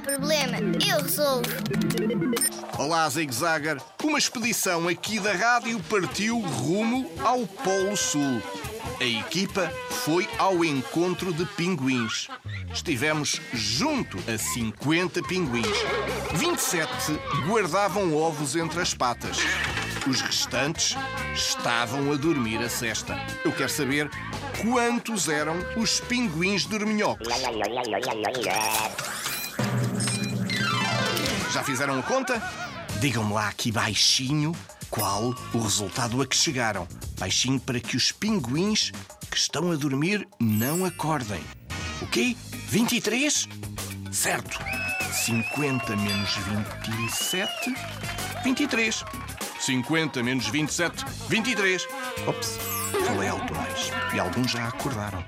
problema, eu resolvo. Olá, Zig Zagger. Uma expedição aqui da rádio partiu rumo ao Polo Sul. A equipa foi ao encontro de pinguins. Estivemos junto a 50 pinguins. 27 guardavam ovos entre as patas. Os restantes estavam a dormir a cesta. Eu quero saber quantos eram os pinguins dorminhocos. Já fizeram a conta? Digam-me lá aqui baixinho qual o resultado a que chegaram. Baixinho para que os pinguins que estão a dormir não acordem. O quê? 23? Certo. 50 menos 27, 23. 50 menos 27, 23. Ops, falei alto mais. E alguns já acordaram.